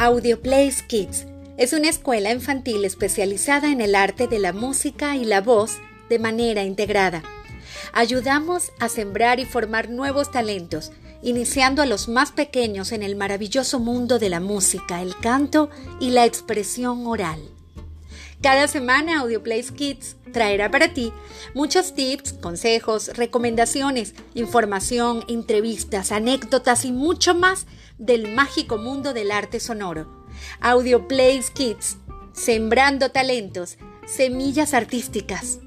Audioplays Kids es una escuela infantil especializada en el arte de la música y la voz de manera integrada. Ayudamos a sembrar y formar nuevos talentos, iniciando a los más pequeños en el maravilloso mundo de la música, el canto y la expresión oral. Cada semana Audioplays Kids traerá para ti muchos tips, consejos, recomendaciones, información, entrevistas, anécdotas y mucho más del mágico mundo del arte sonoro. Audioplays Kids, sembrando talentos, semillas artísticas.